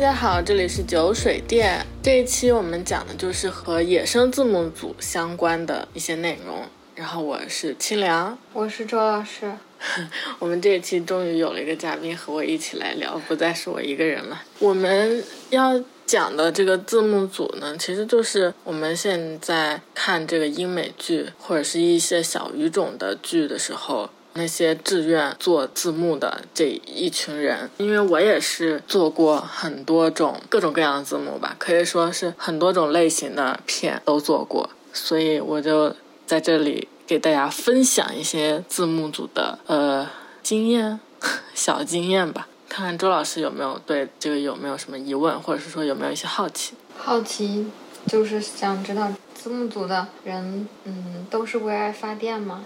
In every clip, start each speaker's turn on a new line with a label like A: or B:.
A: 大家好，这里是酒水店。这一期我们讲的就是和野生字幕组相关的一些内容。然后我是清凉，
B: 我是周老师。
A: 我们这一期终于有了一个嘉宾和我一起来聊，不再是我一个人了。我们要讲的这个字幕组呢，其实就是我们现在看这个英美剧或者是一些小语种的剧的时候。那些志愿做字幕的这一群人，因为我也是做过很多种各种各样的字幕吧，可以说是很多种类型的片都做过，所以我就在这里给大家分享一些字幕组的呃经验，小经验吧，看看周老师有没有对这个有没有什么疑问，或者是说有没有一些好奇。
B: 好奇就是想知道字幕组的人，嗯，都是为爱发电吗？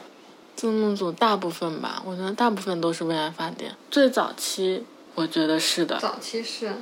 A: 字幕组大部分吧，我觉得大部分都是为爱发电。最早期，我觉得是的。
B: 早期是，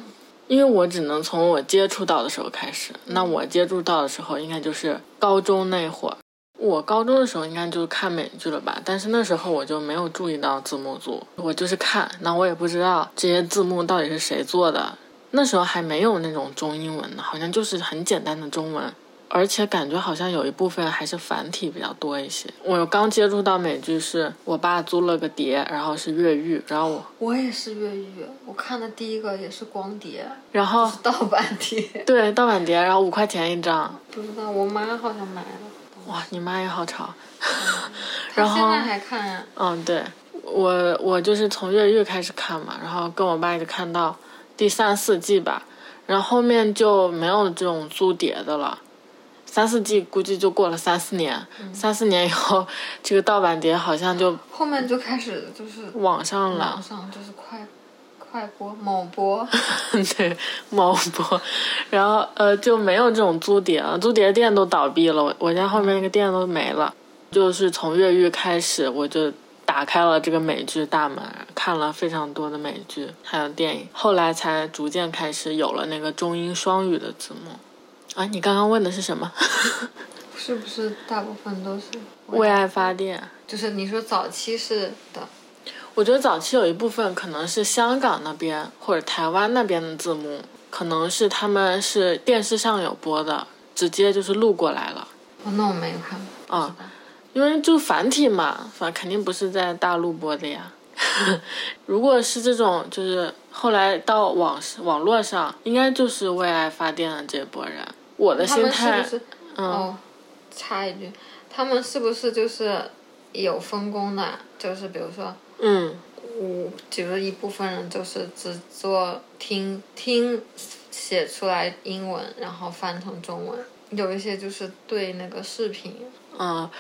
A: 因为我只能从我接触到的时候开始。那我接触到的时候，应该就是高中那会儿。我高中的时候应该就是看美剧了吧？但是那时候我就没有注意到字幕组，我就是看，那我也不知道这些字幕到底是谁做的。那时候还没有那种中英文的，好像就是很简单的中文。而且感觉好像有一部分还是繁体比较多一些。我刚接触到美剧是我爸租了个碟，然后是越狱，然后我
B: 我也是越狱，我看的第一个也是光碟，
A: 然后
B: 盗版碟，
A: 对盗版碟，然后五块钱一张。
B: 不知道，我妈好像买了。
A: 哇，你妈也好潮。
B: 然后现在还看呀？
A: 嗯，对，我我就是从越狱开始看嘛，然后跟我爸一直看到第三四季吧，然后后面就没有这种租碟的了。三四季估计就过了三四年，三四年以后，这个盗版碟好像就
B: 后面就开始就是
A: 网上了，
B: 网上就是快快播某播，
A: 对某播，然后呃就没有这种租碟了，租碟店都倒闭了，我我家后面那个店都没了。就是从越狱开始，我就打开了这个美剧大门，看了非常多的美剧还有电影，后来才逐渐开始有了那个中英双语的字幕。啊，你刚刚问的是什么？
B: 是不是大部分都是
A: 为爱发电？
B: 就是你说早期是的，
A: 我觉得早期有一部分可能是香港那边或者台湾那边的字幕，可能是他们是电视上有播的，直接就是录过来了。
B: 哦，那我没有看。
A: 啊，因为就繁体嘛，反肯定不是在大陆播的呀。如果是这种，就是后来到网网络上，应该就是为爱发电的这波人。我的心态，
B: 嗯，插一句，他们是不是就是有分工的？就是比如说，
A: 嗯，
B: 我比如一部分人就是只做听听写出来英文，然后翻成中文；有一些就是对那个视频。
A: 嗯，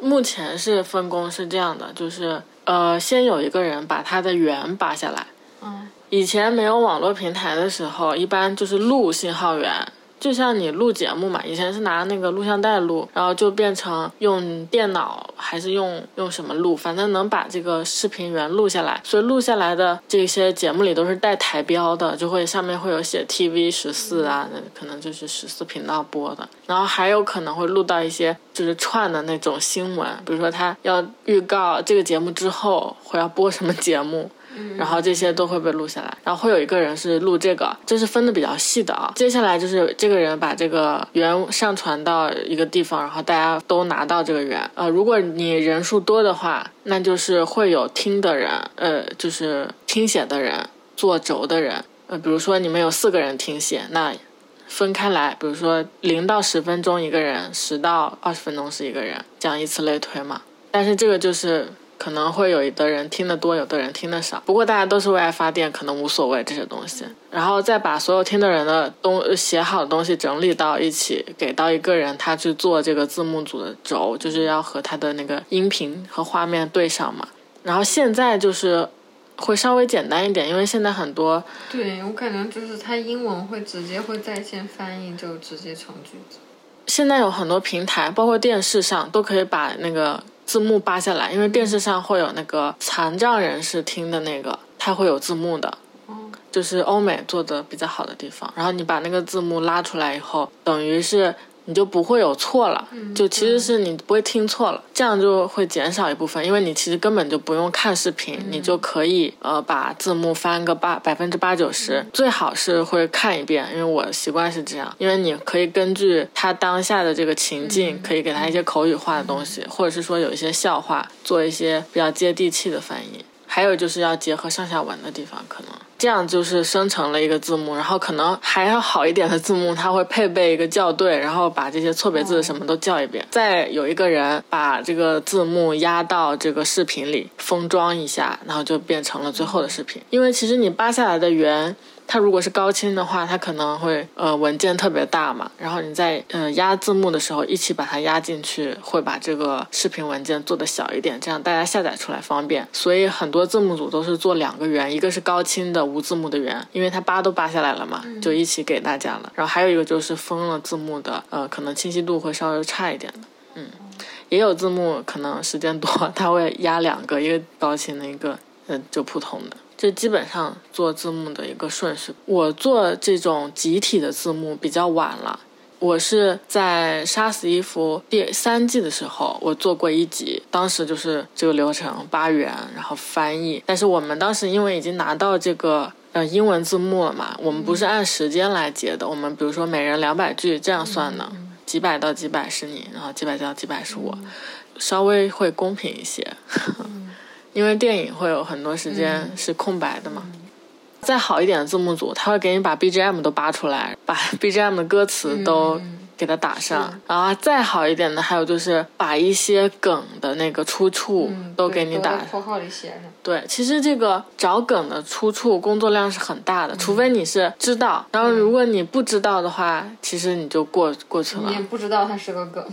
A: 目前是分工是这样的，就是呃，先有一个人把他的源扒下来。
B: 嗯，
A: 以前没有网络平台的时候，一般就是录信号源。就像你录节目嘛，以前是拿那个录像带录，然后就变成用电脑还是用用什么录，反正能把这个视频源录下来。所以录下来的这些节目里都是带台标的，就会上面会有写 TV 十四啊，那可能就是十四频道播的。然后还有可能会录到一些就是串的那种新闻，比如说他要预告这个节目之后会要播什么节目。然后这些都会被录下来，然后会有一个人是录这个，这是分的比较细的啊。接下来就是这个人把这个源上传到一个地方，然后大家都拿到这个源。呃，如果你人数多的话，那就是会有听的人，呃，就是听写的人，做轴的人。呃，比如说你们有四个人听写，那分开来，比如说零到十分钟一个人，十到二十分钟是一个人，这样以此类推嘛。但是这个就是。可能会有的人听得多，有的人听得少。不过大家都是为爱发电，可能无所谓这些东西。然后再把所有听的人的东写好的东西整理到一起，给到一个人，他去做这个字幕组的轴，就是要和他的那个音频和画面对上嘛。然后现在就是会稍微简单一点，因为现在很多
B: 对我感觉就是他英文会直接会在线翻译，就直接成句子。
A: 现在有很多平台，包括电视上都可以把那个。字幕扒下来，因为电视上会有那个残障人士听的那个，它会有字幕的，就是欧美做的比较好的地方。然后你把那个字幕拉出来以后，等于是你就不会有错了，就其实是你不会听错了，这样就会减少一部分，因为你其实根本就不用看视频，你就可以呃把字幕翻个八百分之八九十，最好是会看一遍，因为我习惯是这样，因为你可以根据他当下的这个情境，可以给他一些口语化的东西，或者是说有一些笑话，做一些比较接地气的翻译。还有就是要结合上下文的地方，可能这样就是生成了一个字幕，然后可能还要好一点的字幕，它会配备一个校对，然后把这些错别字什么都校一遍，再有一个人把这个字幕压到这个视频里封装一下，然后就变成了最后的视频。因为其实你扒下来的原。它如果是高清的话，它可能会呃文件特别大嘛，然后你在呃压字幕的时候一起把它压进去，会把这个视频文件做的小一点，这样大家下载出来方便。所以很多字幕组都是做两个圆，一个是高清的无字幕的圆，因为它扒都扒下来了嘛，就一起给大家了。然后还有一个就是封了字幕的，呃，可能清晰度会稍微差一点的，嗯，也有字幕可能时间多，它会压两个，一个高清的，一个呃就普通的。这基本上做字幕的一个顺序。我做这种集体的字幕比较晚了，我是在《杀死伊芙》第三季的时候，我做过一集，当时就是这个流程，八元，然后翻译。但是我们当时因为已经拿到这个呃英文字幕了嘛，我们不是按时间来结的，我们比如说每人两百句这样算的，几百到几百是你，然后几百到几百是我，稍微会公平一些。因为电影会有很多时间是空白的嘛，再好一点的字幕组，他会给你把 BGM 都扒出来，把 BGM 的歌词都给它打上，然后再好一点的，还有就是把一些梗的那个出处都给你打
B: 括号里写上。
A: 对，其实这个找梗的出处工作量是很大的，除非你是知道，然后如果你不知道的话，其实你就过过去了。
B: 你也不知道它是个梗。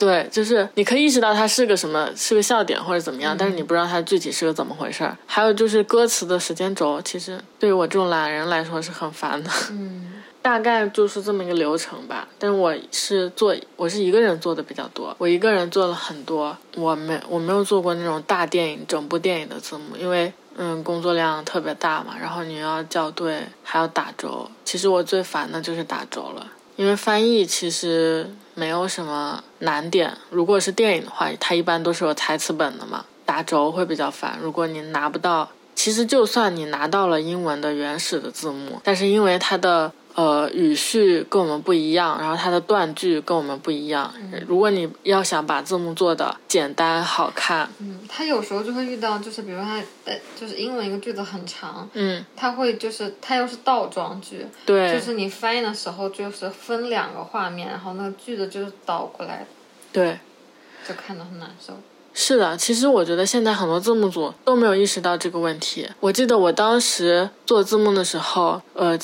A: 对，就是你可以意识到它是个什么，是个笑点或者怎么样，但是你不知道它具体是个怎么回事儿。还有就是歌词的时间轴，其实对于我这种懒人来说是很烦的。
B: 嗯，
A: 大概就是这么一个流程吧。但是我是做，我是一个人做的比较多，我一个人做了很多。我没我没有做过那种大电影整部电影的字幕，因为嗯工作量特别大嘛，然后你要校对，还要打轴。其实我最烦的就是打轴了。因为翻译其实没有什么难点，如果是电影的话，它一般都是有台词本的嘛，打轴会比较烦。如果你拿不到，其实就算你拿到了英文的原始的字幕，但是因为它的。呃，语序跟我们不一样，然后它的断句跟我们不一样。如果你要想把字幕做的简单好看，
B: 嗯，它有时候就会遇到，就是比如它呃，就是英文一个句子很长，
A: 嗯，
B: 它会就是它又是倒装句，
A: 对，
B: 就是你翻译的时候就是分两个画面，然后那个句子就是倒过来，
A: 对，
B: 就看得很难受。
A: 是的，其实我觉得现在很多字幕组都没有意识到这个问题。我记得我当时做字幕的时候，呃，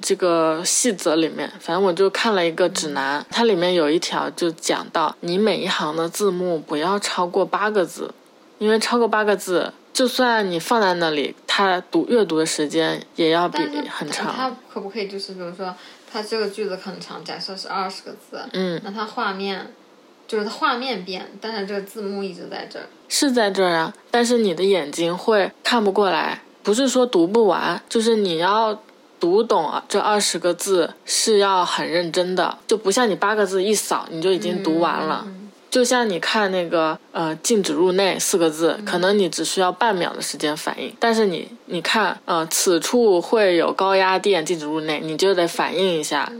A: 这个细则里面，反正我就看了一个指南，它里面有一条就讲到，你每一行的字幕不要超过八个字，因为超过八个字，就算你放在那里，它读阅读的时间也要比很长。
B: 它可不可以就是比如说，它这个句子很长，假设是二十个字，
A: 嗯，
B: 那它画面。就是它画面变，但是这个字幕一直在这儿，
A: 是在这儿啊。但是你的眼睛会看不过来，不是说读不完，就是你要读懂啊。这二十个字是要很认真的，就不像你八个字一扫你就已经读完了。就像你看那个呃“禁止入内”四个字，可能你只需要半秒的时间反应，但是你你看呃此处会有高压电，禁止入内，你就得反应一下。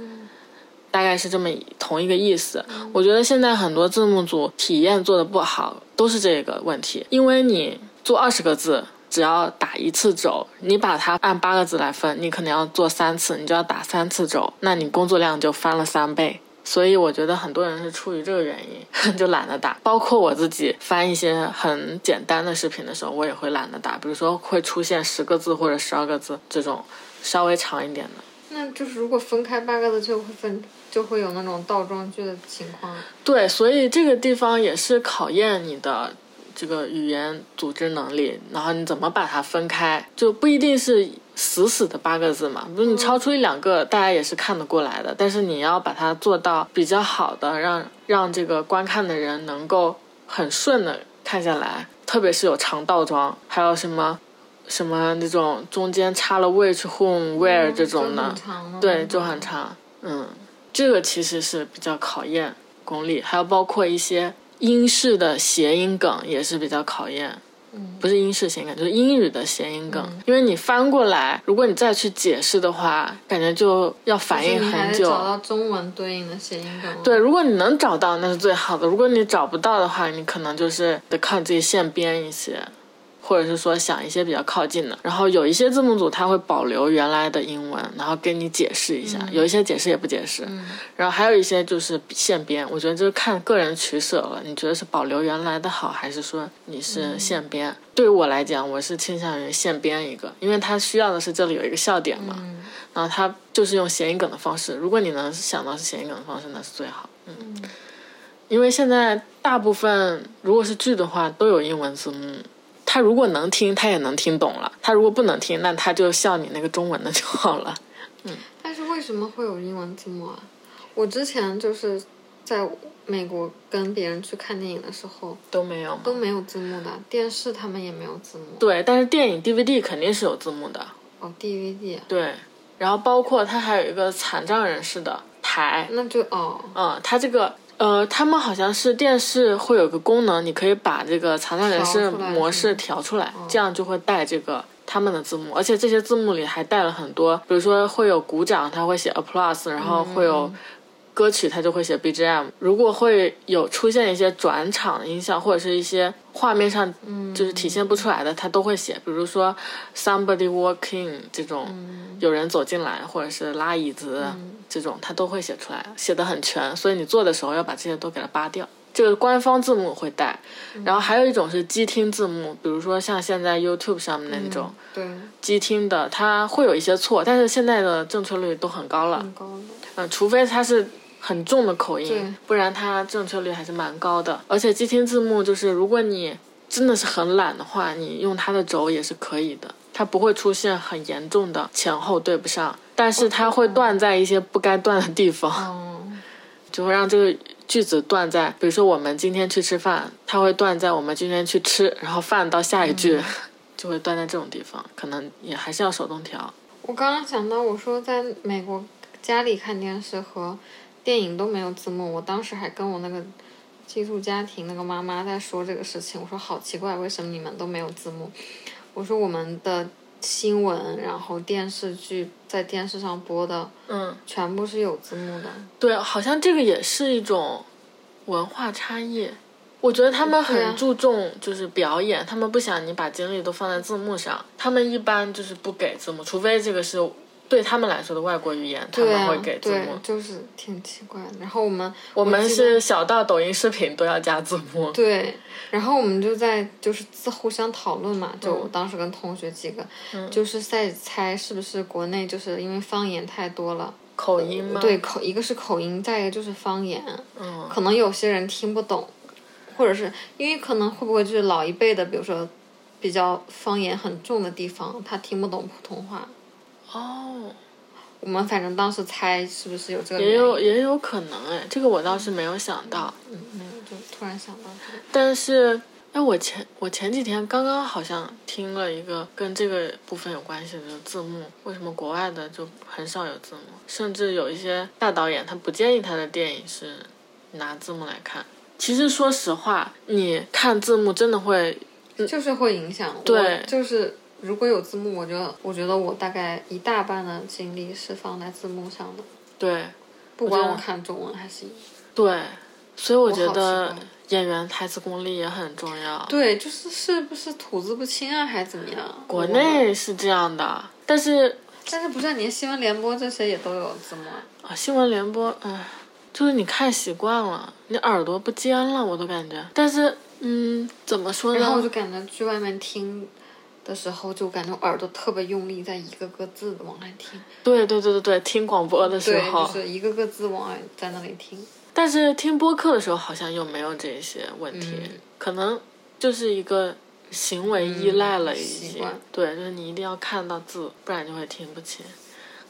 A: 大概是这么同一个意思。我觉得现在很多字幕组体验做的不好，都是这个问题。因为你做二十个字，只要打一次轴，你把它按八个字来分，你可能要做三次，你就要打三次轴，那你工作量就翻了三倍。所以我觉得很多人是出于这个原因，就懒得打。包括我自己翻一些很简单的视频的时候，我也会懒得打。比如说会出现十个字或者十二个字这种稍微长一点的。
B: 那就是如果分开八个字，就会分。就会有那种倒装句的情况。
A: 对，所以这个地方也是考验你的这个语言组织能力，然后你怎么把它分开，就不一定是死死的八个字嘛。比如你超出一两个，大家也是看得过来的，但是你要把它做到比较好的，让让这个观看的人能够很顺的看下来。特别是有长倒装，还有什么什么那种中间插了 which、whom、where 这种的，对，就很长，嗯。这个其实是比较考验功力，还有包括一些英式的谐音梗也是比较考验。
B: 嗯，
A: 不是英式谐音梗，就是英语的谐音梗。因为你翻过来，如果你再去解释的话，感觉就要反应很久。
B: 找到中文对应的谐音梗。
A: 对，如果你能找到，那是最好的。如果你找不到的话，你可能就是得靠自己现编一些。或者是说想一些比较靠近的，然后有一些字幕组他会保留原来的英文，然后跟你解释一下，有一些解释也不解释，然后还有一些就是现编，我觉得就是看个人取舍了，你觉得是保留原来的好，还是说你是现编？对于我来讲，我是倾向于现编一个，因为它需要的是这里有一个笑点嘛，然后它就是用谐音梗的方式，如果你能想到是谐音梗的方式，那是最好，嗯，因为现在大部分如果是剧的话都有英文字幕。他如果能听，他也能听懂了；他如果不能听，那他就笑你那个中文的就好了。嗯。
B: 但是为什么会有英文字幕啊？我之前就是在美国跟别人去看电影的时候
A: 都没有
B: 都没有字幕的，电视他们也没有字幕。
A: 对，但是电影 DVD 肯定是有字幕的。
B: 哦，DVD。
A: 对，然后包括它还有一个残障人士的台。
B: 那就哦。
A: 嗯，它这个。呃，他们好像是电视会有个功能，你可以把这个残障人士模式调出来，这样就会带这个他们的字幕，而且这些字幕里还带了很多，比如说会有鼓掌，他会写 applause，然后会有。歌曲它就会写 BGM，如果会有出现一些转场音效或者是一些画面上就是体现不出来的，它都会写。比如说 somebody walking 这种，有人走进来，或者是拉椅子这种，它都会写出来，写的很全。所以你做的时候要把这些都给它扒掉。这个官方字幕会带，然后还有一种是机听字幕，比如说像现在 YouTube 上面那种，
B: 对，
A: 机听的它会有一些错，但是现在的正确率都很高了。
B: 很高的。
A: 嗯，除非它是。很重的口音，不然它正确率还是蛮高的。而且机听字幕就是，如果你真的是很懒的话，你用它的轴也是可以的，它不会出现很严重的前后对不上，但是它会断在一些不该断的地方，就会让这个句子断在，比如说我们今天去吃饭，它会断在我们今天去吃，然后饭到下一句 就会断在这种地方，可能也还是要手动调。
B: 我刚刚想到，我说在美国家里看电视和。电影都没有字幕，我当时还跟我那个寄宿家庭那个妈妈在说这个事情，我说好奇怪，为什么你们都没有字幕？我说我们的新闻，然后电视剧在电视上播的，
A: 嗯，
B: 全部是有字幕的。
A: 对，好像这个也是一种文化差异。我觉得他们很注重就是表演，他们不想你把精力都放在字幕上，他们一般就是不给字幕，除非这个是。对他们来说的外国语言，他们会给字幕，
B: 就是挺奇怪的。然后我们
A: 我们是小到抖音视频都要加字幕。
B: 对，然后我们就在就是自互相讨论嘛，就当时跟同学几个，就是在猜是不是国内就是因为方言太多了，
A: 口音吗？
B: 对，口一个是口音，再一个就是方言，
A: 嗯，
B: 可能有些人听不懂，或者是因为可能会不会就是老一辈的，比如说比较方言很重的地方，他听不懂普通话。
A: 哦，
B: 我们反正当时猜是不是有这个
A: 也有也有可能哎，这个我倒是没有想到。
B: 嗯，没有，就突然想到这个。
A: 但是，哎，我前我前几天刚刚好像听了一个跟这个部分有关系的字幕，为什么国外的就很少有字幕？甚至有一些大导演他不建议他的电影是拿字幕来看。其实说实话，你看字幕真的会，
B: 就是会影响。
A: 对，
B: 就是。如果有字幕，我觉得我觉得我大概一大半的精力是放在字幕上的。
A: 对，
B: 不管我看中文还是。
A: 对，所以我觉得演员台词功力也很重要。
B: 对，就是是不是吐字不清啊，还是怎么样？
A: 国内是这样的，但是
B: 但是不是连新闻联播这些也都有字幕
A: 啊？新闻联播，唉，就是你看习惯了，你耳朵不尖了，我都感觉。但是，嗯，怎么说呢？
B: 然后我就感觉去外面听。的时候就感觉耳朵特别用力，在一个个字的往外听。
A: 对对对对对，听广播的时候，
B: 就是一个个字往外在那里听。
A: 但是听播客的时候好像又没有这些问题，可能就是一个行为依赖了一些。对，就是你一定要看到字，不然就会听不清。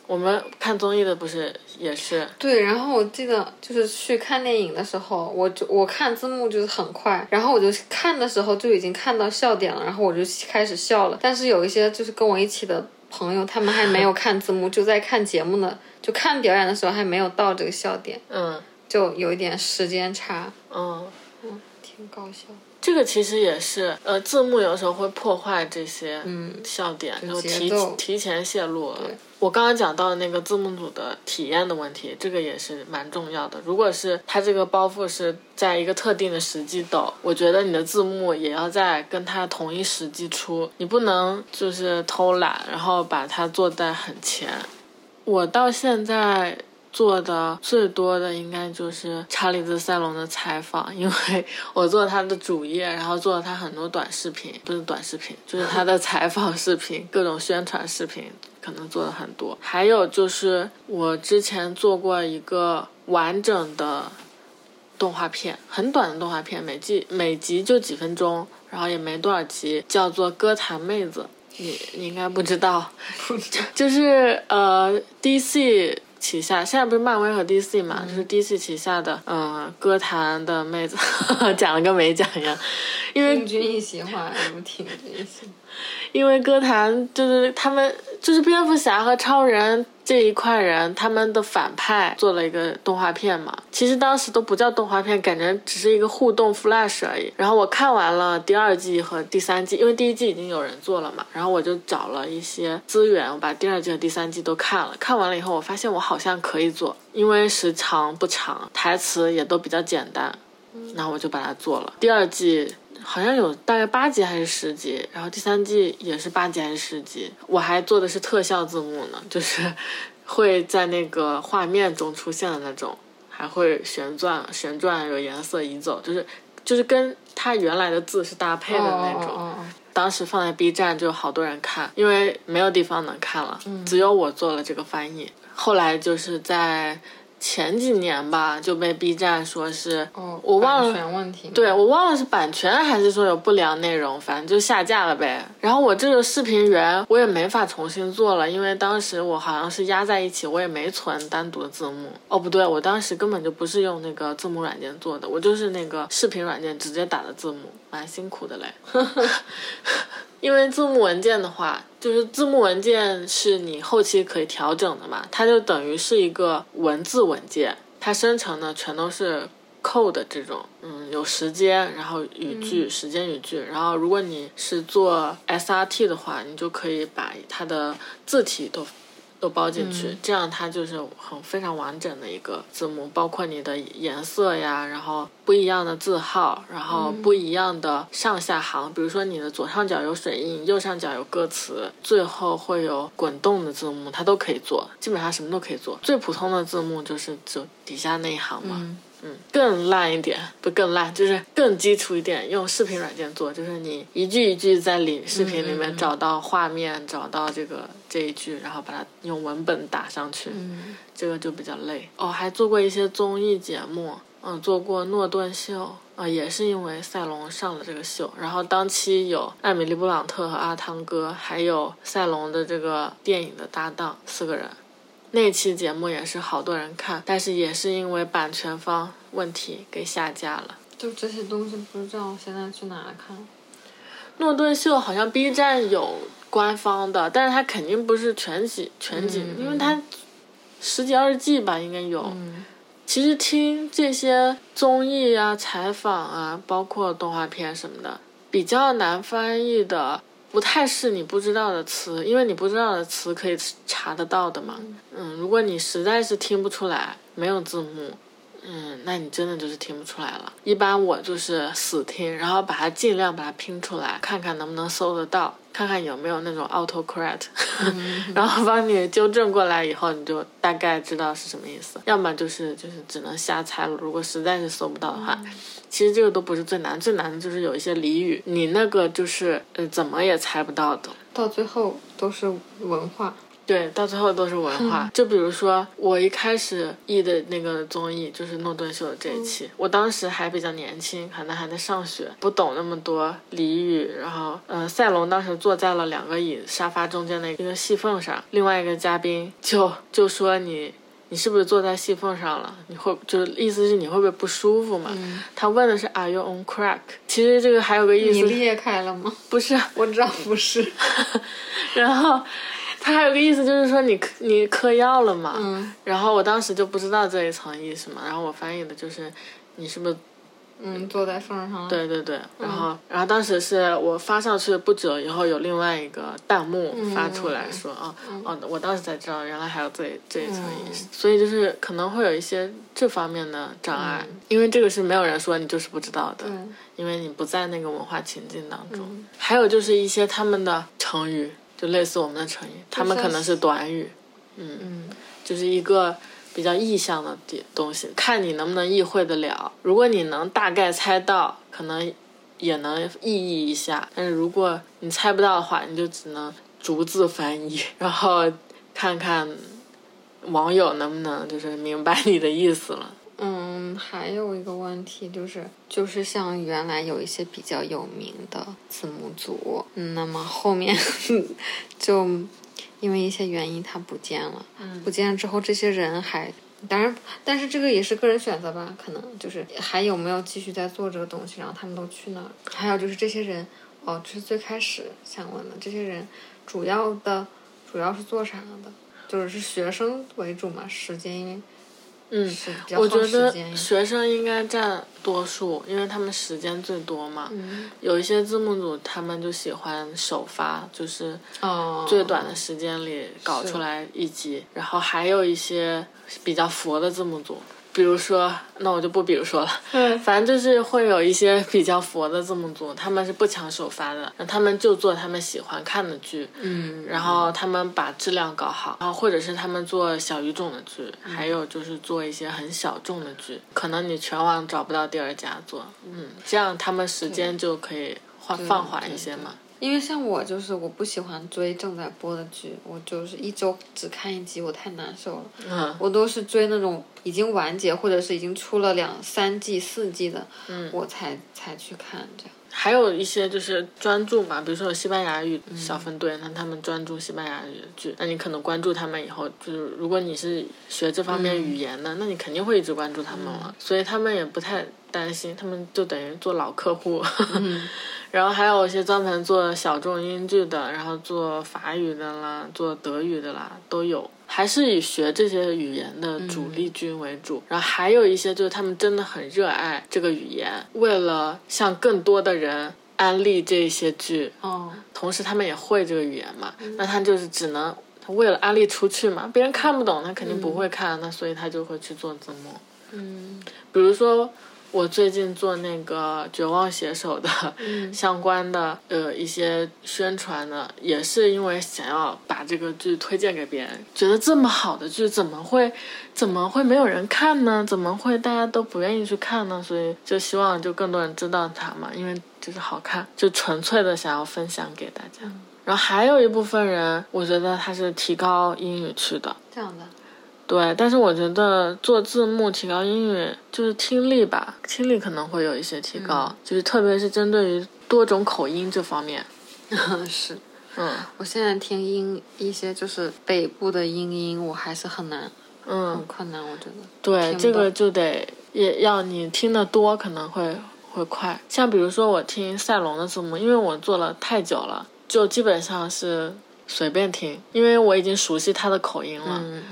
A: 我们看综艺的不是也是
B: 对，然后我记得就是去看电影的时候，我就我看字幕就是很快，然后我就看的时候就已经看到笑点了，然后我就开始笑了。但是有一些就是跟我一起的朋友，他们还没有看字幕，就在看节目呢，就看表演的时候还没有到这个笑点，
A: 嗯
B: 就有一点时间差，
A: 嗯。
B: 嗯，挺搞笑。
A: 这个其实也是，呃，字幕有时候会破坏这些
B: 嗯
A: 笑点，
B: 就
A: 就提提前泄露了。我刚刚讲到的那个字幕组的体验的问题，这个也是蛮重要的。如果是它这个包袱是在一个特定的时机抖，我觉得你的字幕也要在跟它同一时机出，你不能就是偷懒，然后把它做在很前。我到现在做的最多的应该就是查理兹塞隆的采访，因为我做他的主页，然后做了他很多短视频，不是短视频，就是他的采访视频、各种宣传视频，可能做了很多。还有就是我之前做过一个完整的动画片，很短的动画片，每季每集就几分钟，然后也没多少集，叫做《歌坛妹子》，你你应该不知道。
B: 不知道
A: 就是呃，DC 旗下，现在不是漫威和 DC 嘛，就是 DC 旗下的呃歌坛的妹子，讲了跟没讲一样，因为
B: 听君一席话，如听这一席。
A: 因为歌坛就是他们就是蝙蝠侠和超人这一块人，他们的反派做了一个动画片嘛。其实当时都不叫动画片，感觉只是一个互动 flash 而已。然后我看完了第二季和第三季，因为第一季已经有人做了嘛，然后我就找了一些资源，我把第二季和第三季都看了。看完了以后，我发现我好像可以做，因为时长不长，台词也都比较简单，然后我就把它做了。第二季好像有大概八集还是十集，然后第三季也是八集还是十集。我还做的是特效字幕呢，就是会在那个画面中出现的那种，还会旋转旋转，有颜色移走，就是就是跟它原来的字是搭配的那种。
B: 哦哦哦
A: 当时放在 B 站就有好多人看，因为没有地方能看了，只有我做了这个翻译。后来就是在前几年吧，就被 B 站说是，
B: 哦，
A: 我忘了
B: 版权问题。
A: 对，我忘了是版权还是说有不良内容，反正就下架了呗。然后我这个视频源我也没法重新做了，因为当时我好像是压在一起，我也没存单独的字幕。哦，不对，我当时根本就不是用那个字幕软件做的，我就是那个视频软件直接打的字幕，蛮辛苦的嘞。因为字幕文件的话，就是字幕文件是你后期可以调整的嘛，它就等于是一个文字文件，它生成的全都是 code 这种，嗯，有时间，然后语句，时间语句，然后如果你是做 SRT 的话，你就可以把它的字体都都包进去，这样它就是很非常完整的一个字幕，包括你的颜色呀，然后不一样的字号，然后不一样的上下行，比如说你的左上角有水印，右上角有歌词，最后会有滚动的字幕，它都可以做，基本上什么都可以做。最普通的字幕就是就底下那一行嘛。
B: 嗯
A: 嗯，更烂一点，不更烂，就是更基础一点，用视频软件做，就是你一句一句在里视频里面找到画面，找到这个这一句，然后把它用文本打上去，
B: 嗯
A: 这个就比较累。哦，还做过一些综艺节目，嗯，做过诺顿秀，啊、也是因为赛龙上了这个秀，然后当期有艾米丽布朗特和阿汤哥，还有赛龙的这个电影的搭档四个人。那期节目也是好多人看，但是也是因为版权方问题给下架了。
B: 就这些东西不知道现在去哪来看。
A: 诺顿秀好像 B 站有官方的，但是它肯定不是全集全集，
B: 嗯
A: 因为它十几二十季吧，应该有。
B: 嗯
A: 其实听这些综艺啊、采访啊，包括动画片什么的，比较难翻译的，不太是你不知道的词，因为你不知道的词可以查得到的嘛。嗯，如果你实在是听不出来，没有字幕。嗯，那你真的就是听不出来了。一般我就是死听，然后把它尽量把它拼出来，看看能不能搜得到，看看有没有那种 auto correct，然后帮你纠正过来以后，你就大概知道是什么意思。要么就是就是只能瞎猜了。如果实在是搜不到的话，其实这个都不是最难，最难的就是有一些俚语，你那个就是呃怎么也猜不到的。
B: 到最后都是文化。
A: 对，到最后都是文化。就比如说，我一开始译的那个综艺就是诺顿秀的这一期，我当时还比较年轻，可能还在上学，不懂那么多俚语。然后，呃，赛龙当时坐在了两个椅沙发中间的一个细缝上，另外一个嘉宾就就说你。你是不是坐在细缝上了？你会就是意思是你会不会不舒服嘛？他问的是 Are you on crack？其实这个还有个意思，
B: 你裂开了吗？
A: 不是，
B: 我知道不是。
A: 然后它还有个意思就是说你嗑你嗑药了嘛。
B: 嗯。
A: 然后我当时就不知道这一层意思嘛，然后我翻译的就是你是不是
B: 嗯，坐在缝上。
A: 对对对，然后、然后当时是我发上去不久以后，有另外一个弹幕发出来说，哦哦，我当时才知道原来还有这这一层意思，所以就是可能会有一些这方面的障碍，因为这个是没有人说你就是不知道的，因为你不在那个文化情境当中。还有就是一些他们的成语，就类似我们的成语，他们可能是短语，
B: 嗯
A: 就是一个比较意象的点东西，看你能不能意会得了。如果你能大概猜到，可能也能意译一下；但是如果你猜不到的话，你就只能逐字翻译，然后看看网友能不能就是明白你的意思了。
B: 嗯，还有一个问题就是，就是像原来有一些比较有名的字母组，嗯，那么后面 就因为一些原因它不见了，嗯不见了之后，这些人还。当然，但是这个也是个人选择吧，可能就是还有没有继续在做这个东西，然后他们都去哪儿？还有就是这些人，哦，就是最开始想问的，这些人主要的主要是做啥的？就是是学生为主嘛，时间因为
A: 嗯，我觉得学生应该占多数，因为他们时间最多嘛。
B: 嗯
A: 有一些字幕组他们就喜欢首发，就是
B: 哦，
A: 最短的时间里搞出来一集，然后还有一些比较佛的字幕组，比如说，那我就不比如说了，
B: 嗯。
A: 反正就是会有一些比较佛的字幕组，他们是不抢首发的，那他们就做他们喜欢看的剧，
B: 嗯，
A: 然后他们把质量搞好，然后或者是他们做小语种的剧，还有就是做一些很小众的剧，可能你全网找不到第二家做，嗯，这样他们时间就可以缓放缓一些嘛。
B: 因为像我就是我不喜欢追正在播的剧，我就是一周只看一集，我太难受了。
A: 嗯
B: 我都是追那种已经完结或者是已经出了两三季、四季的，
A: 嗯
B: 我才才去看这样。
A: 还有一些就是专注嘛，比如说有西班牙语小分队，那他们专注西班牙语的剧，那你可能关注他们以后，就是如果你是学这方面语言的，那你肯定会一直关注他们了，所以他们也不太担心，他们就等于做老客户。然后还有一些专门做小众英剧的，然后做法语的啦，做德语的啦，都有。还是以学这些语言的主力军为主，然后还有一些就是他们真的很热爱这个语言，为了向更多的人安利这些剧，
B: 哦，
A: 同时他们也会这个语言嘛，那他就是只能他为了安利出去嘛，别人看不懂，他肯定不会看，那所以他就会去做字幕。
B: 嗯
A: 比如说我最近做那个《绝望写手》的相关的呃一些宣传呢，也是因为想要把这个剧推荐给别人，觉得这么好的剧怎么会怎么会没有人看呢？怎么会大家都不愿意去看呢？所以就希望就更多人知道它嘛，因为就是好看，就纯粹的想要分享给大家。然后还有一部分人，我觉得他是提高英语去的，
B: 这样的。
A: 对，但是我觉得做字幕提高英语就是听力吧，听力可能会有一些提高，就是特别是针对于多种口音这方面。
B: 是，
A: 嗯
B: 我现在听英一些就是北部的英音，我还是很难，嗯很
A: 嗯，
B: 困难，我觉得。
A: 对，这个就得也要你听得多，可能会会快。像比如说我听赛龙的字幕，因为我做了太久了，就基本上是随便听，因为我已经熟悉他的口音了。
B: 嗯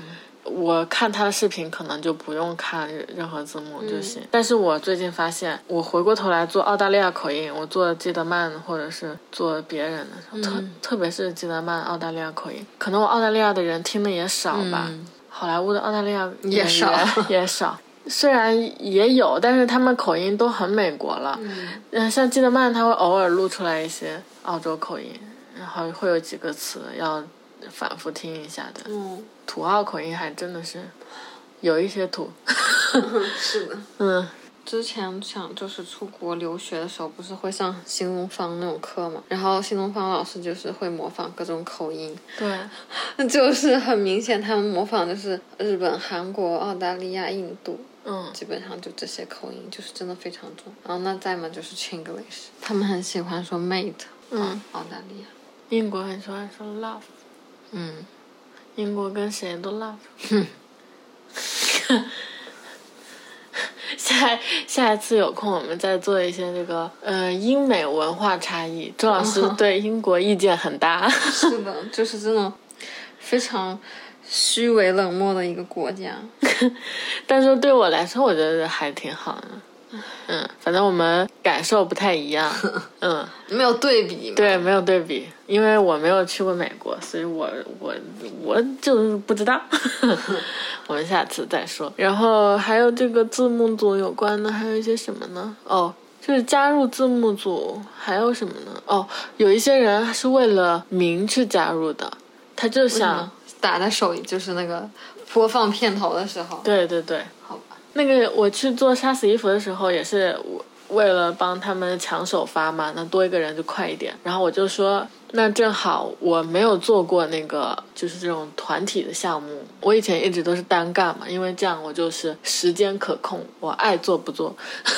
A: 我看他的视频可能就不用看任何字幕就行。但是我最近发现，我回过头来做澳大利亚口音，我做基德曼或者是做别人的特特别是基德曼澳大利亚口音，可能我澳大利亚的人听的也少吧，
B: 嗯
A: 好莱坞的澳大利亚
B: 也
A: 演员
B: 少
A: 也少。虽然也有，但是他们口音都很美国了。嗯，像基德曼他会偶尔录出来一些澳洲口音，然后会有几个词要反复听一下的。
B: 嗯，
A: 土澳口音还真的是有一些土。
B: 是的。
A: 嗯
B: 之前想就是出国留学的时候，不是会上新东方那种课嘛？然后新东方老师就是会模仿各种口音，
A: 对，
B: 就是很明显他们模仿就是日本、韩国、澳大利亚、印度，
A: 嗯
B: 基本上就这些口音，就是真的非常重。然后那再嘛就是 Chinglish，他们很喜欢说 mate，
A: 嗯，
B: 澳大利亚，
A: 英国很喜欢说 love，
B: 嗯，
A: 英国跟谁都 love。下下一次有空，我们再做一些这个呃英美文化差异。周老师对英国意见很大。
B: 是的，就是真的非常虚伪冷漠的一个国家。
A: 但是对我来说，我觉得还挺好的。嗯，反正我们感受不太一样。嗯，
B: 没有对比。
A: 对，没有对比，因为我没有去过美国，所以我我我就是不知道。我们下次再说。然后还有这个字幕组有关的，还有一些什么呢？哦，就是加入字幕组还有什么呢？哦，有一些人是为了名去加入的，他就想
B: 打在手，就是那个播放片头的时候。
A: 对对对。那个我去做杀死衣服的时候，也是为了帮他们抢首发嘛，那多一个人就快一点。然后我就说，那正好我没有做过那个，就是这种团体的项目。我以前一直都是单干嘛，因为这样我就是时间可控，我爱做不做，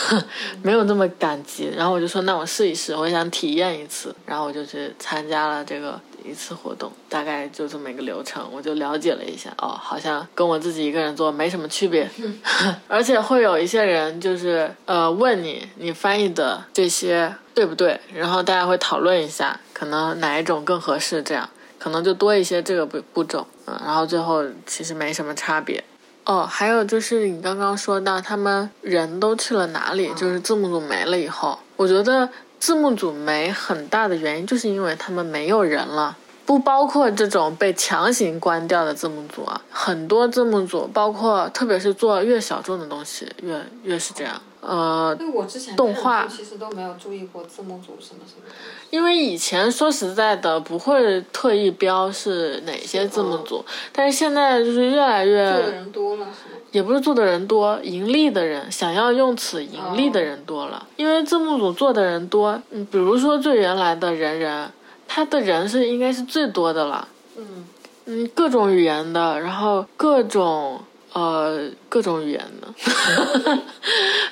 A: 没有那么赶集。然后我就说，那我试一试，我想体验一次。然后我就去参加了这个。一次活动大概就这么一个流程，我就了解了一下。哦，好像跟我自己一个人做没什么区别，而且会有一些人就是呃问你，你翻译的这些对不对？然后大家会讨论一下，可能哪一种更合适，这样可能就多一些这个步步骤。嗯，然后最后其实没什么差别。哦，还有就是你刚刚说到他们人都去了哪里，就是字幕组没了以后，我觉得。字幕组没很大的原因，就是因为他们没有人了，不包括这种被强行关掉的字幕组啊。很多字幕组，包括特别是做越小众的东西，越越是这样。呃，
B: 我之前
A: 动画
B: 其实都没有注意过字幕组什么什么。
A: 因为以前说实在的，不会特意标是哪些字幕组，但是现在就是越来越
B: 做的人多了，
A: 也不是做的人多，盈利的人想要用此盈利的人多了。因为字幕组做的人多，嗯，比如说最原来的人人，他的人是应该是最多的了。嗯嗯，各种语言的，然后各种。呃，各种语言的，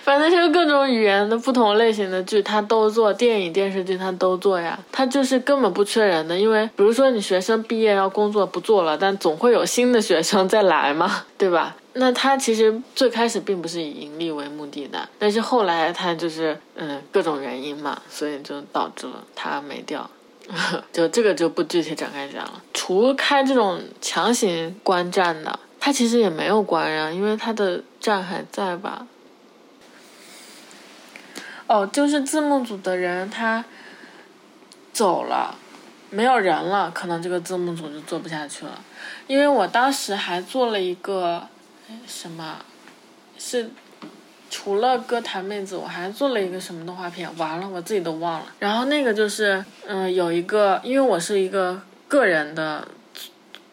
A: 反正就是各种语言的不同类型的剧，他都做电影、电视剧，他都做呀。他就是根本不缺人的，因为比如说你学生毕业要工作不做了，但总会有新的学生再来嘛，对吧？那他其实最开始并不是以盈利为目的的，但是后来他就是嗯各种原因嘛，所以就导致了他没掉。就这个就不具体展开讲了。除开这种强行观战的。他其实也没有关呀，因为他的站还在吧。哦，就是字幕组的人他走了，没有人了，可能这个字幕组就做不下去了。因为我当时还做了一个什么，是除了歌坛妹子，我还做了一个什么动画片，完了我自己都忘了。然后那个就是嗯，有一个，因为我是一个个人的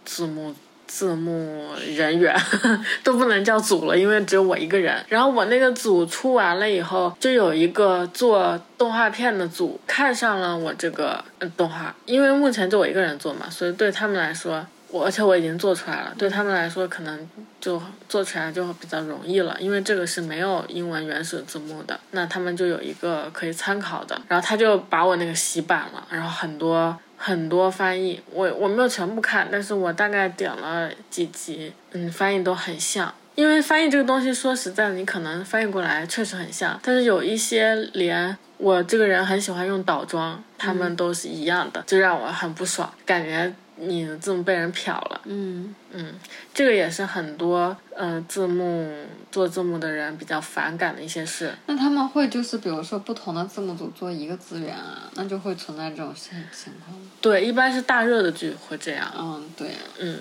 A: 字幕。字幕人员 都不能叫组了，因为只有我一个人。然后我那个组出完了以后，就有一个做动画片的组看上了我这个动画，因为目前就我一个人做嘛，所以对他们来说，我而且我已经做出来了，对他们来说可能就做出来就比较容易了，因为这个是没有英文原始字幕的，那他们就有一个可以参考的。然后他就把我那个洗版了，然后很多。很多翻译，我我没有全部看，但是我大概点了几集，嗯，翻译都很像。因为翻译这个东西，说实在的，你可能翻译过来确实很像，但是有一些连我这个人很喜欢用倒装，他们都是一样的，就让我很不爽，感觉。你的字幕被人瞟了，嗯嗯，这个也是很多呃字幕做字幕的人比较反感的一些事。
B: 那他们会就是比如说不同的字幕组做一个资源啊，那就会存在这种现情况。
A: 对，一般是大热的剧会这样。
B: 嗯，对，
A: 嗯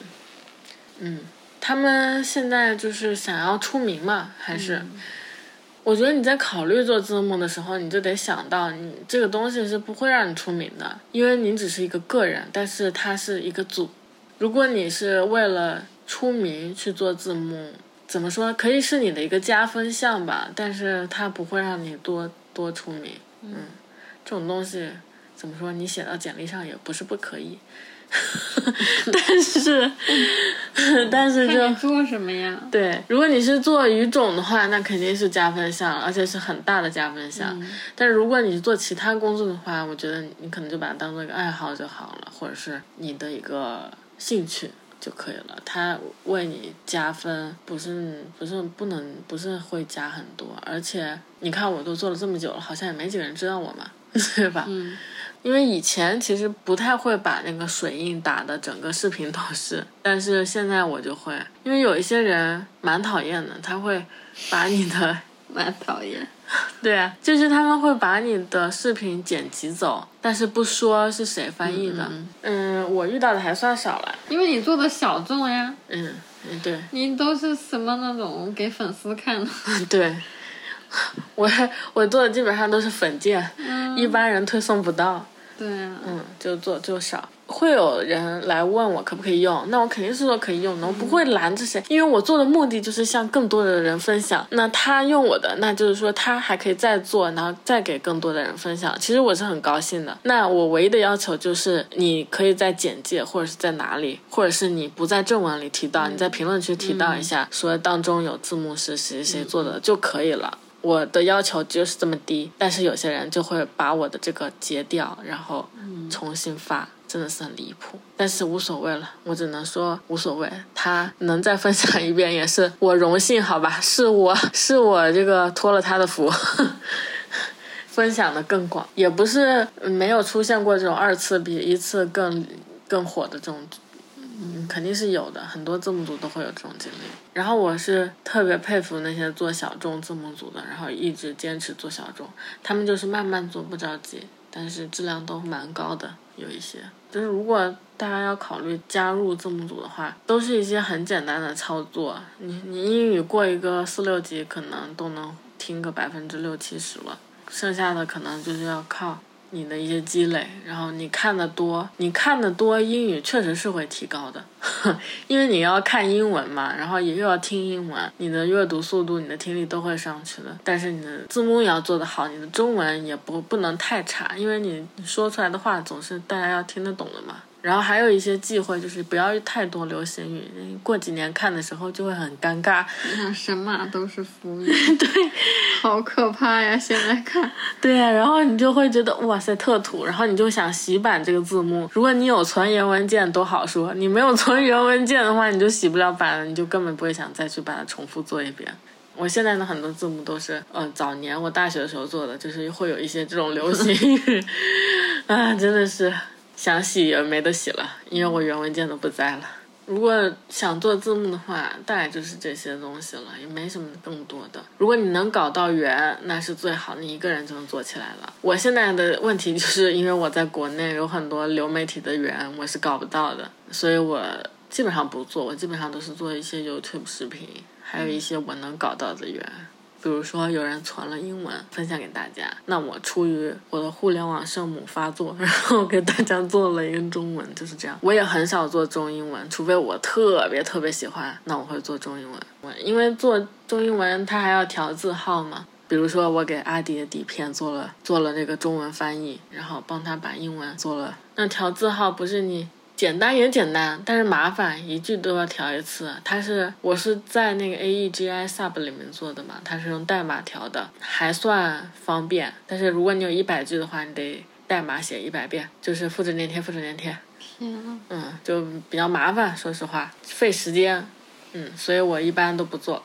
A: 嗯，他们现在就是想要出名嘛，还是？我觉得你在考虑做字幕的时候，你就得想到，你这个东西是不会让你出名的，因为你只是一个个人，但是它是一个组。如果你是为了出名去做字幕，怎么说，可以是你的一个加分项吧，但是它不会让你多多出名。嗯，这种东西怎么说，你写到简历上也不是不可以。但是，但是就
B: 做什么呀？
A: 对，如果你是做语种的话，那肯定是加分项，而且是很大的加分项。但是如果你是做其他工作的话，我觉得你可能就把它当做一个爱好就好了，或者是你的一个兴趣就可以了。它为你加分，不是不是不能不是会加很多，而且你看我都做了这么久了，好像也没几个人知道我嘛，对吧？
B: 嗯。
A: 因为以前其实不太会把那个水印打的整个视频都是，但是现在我就会，因为有一些人蛮讨厌的，他会把你的，
B: 蛮讨厌。
A: 对啊，就是他们会把你的视频剪辑走，但是不说是谁翻译的。嗯，我遇到的还算少了，
B: 因为你做的小众呀。
A: 嗯嗯，对，
B: 你都是什么那种给粉丝看的？
A: 对，我我做的基本上都是粉件，一般人推送不到。
B: 对啊，
A: 嗯，就做就少。会有人来问我可不可以用，那我肯定是说可以用的，我不会拦着谁，因为我做的目的就是向更多的人分享。那他用我的，那就是说他还可以再做，然后再给更多的人分享。其实我是很高兴的。那我唯一的要求就是你可以在简介或者是在哪里，或者是你不在正文里提到，你在评论区提到一下，说当中有字幕是谁谁做的就可以了。我的要求就是这么低，但是有些人就会把我的这个截掉，然后重新发。真的是很离谱，但是无所谓了，我只能说无所谓。他能再分享一遍也是我荣幸，好吧？是我 是我这个托了他的福，分享的更广，也不是没有出现过这种二次比一次更更火的这种，嗯，肯定是有的，很多字幕组都会有这种经历。然后我是特别佩服那些做小众字幕组的，然后一直坚持做小众，他们就是慢慢做，不着急，但是质量都蛮高的，有一些。就是如果大家要考虑加入字幕组的话，都是一些很简单的操作。你你英语过一个四六级，可能都能听个百分之六七十了，剩下的可能就是要靠。你的一些积累，然后你看的多，你看的多，英语确实是会提高的，因为你要看英文嘛，然后也又要听英文，你的阅读速度、你的听力都会上去的。但是你的字幕也要做得好，你的中文也不不能太差，因为你说出来的话总是大家要听得懂的嘛。然后还有一些忌讳，就是不要太多流行语，过几年看的时候就会很尴尬。
B: 神马都是浮云，
A: 对，
B: 好可怕呀！现在看，
A: 对呀，然后你就会觉得哇塞特土，然后你就想洗版这个字幕。如果你有存原文件都好说，你没有存原文件的话，你就洗不了版了，你就根本不会想再去把它重复做一遍。我现在的很多字幕都是，呃，早年我大学的时候做的，就是会有一些这种流行语，啊，真的是。想洗也没得洗了，因为我原文件都不在了。如果想做字幕的话，大概就是这些东西了，也没什么更多的。如果你能搞到圆，那是最好，你一个人就能做起来了。我现在的问题就是因为我在国内有很多流媒体的圆，我是搞不到的，所以我基本上不做，我基本上都是做一些 YouTube 视频，还有一些我能搞到的圆。比如说有人存了英文分享给大家，那我出于我的互联网圣母发作，然后给大家做了一个中文，就是这样。我也很少做中英文，除非我特别特别喜欢，那我会做中英文。因为做中英文它还要调字号嘛。比如说我给阿迪的底片做了做了那个中文翻译，然后帮他把英文做了，那调字号不是你。简单也简单，但是麻烦，一句都要调一次。它是我是在那个 A E G I Sub 里面做的嘛，它是用代码调的，还算方便。但是如果你有一百句的话，你得代码写一百遍，就是复制粘贴，复制粘贴。
B: 天呐。
A: 嗯，就比较麻烦，说实话，费时间。嗯，所以我一般都不做，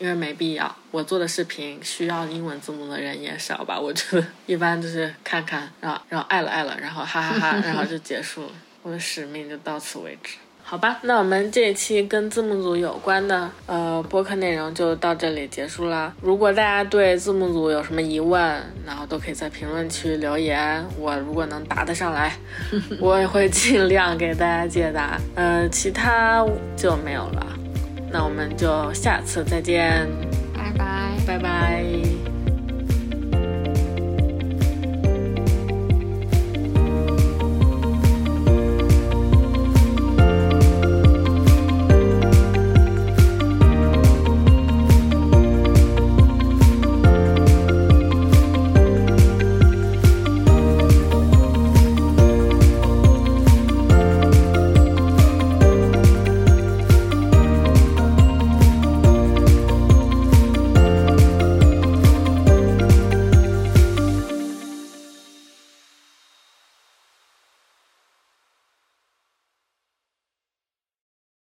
A: 因为没必要。我做的视频需要英文字幕的人也少吧？我觉得一般就是看看，然后然后爱了爱了，然后哈哈哈，然后就结束了。我的使命就到此为止，好吧？那我们这一期跟字幕组有关的呃播客内容就到这里结束了。如果大家对字幕组有什么疑问，然后都可以在评论区留言，我如果能答得上来，我也会尽量给大家解答。呃，其他就没有了，那我们就下次再见，
B: 拜拜，
A: 拜拜。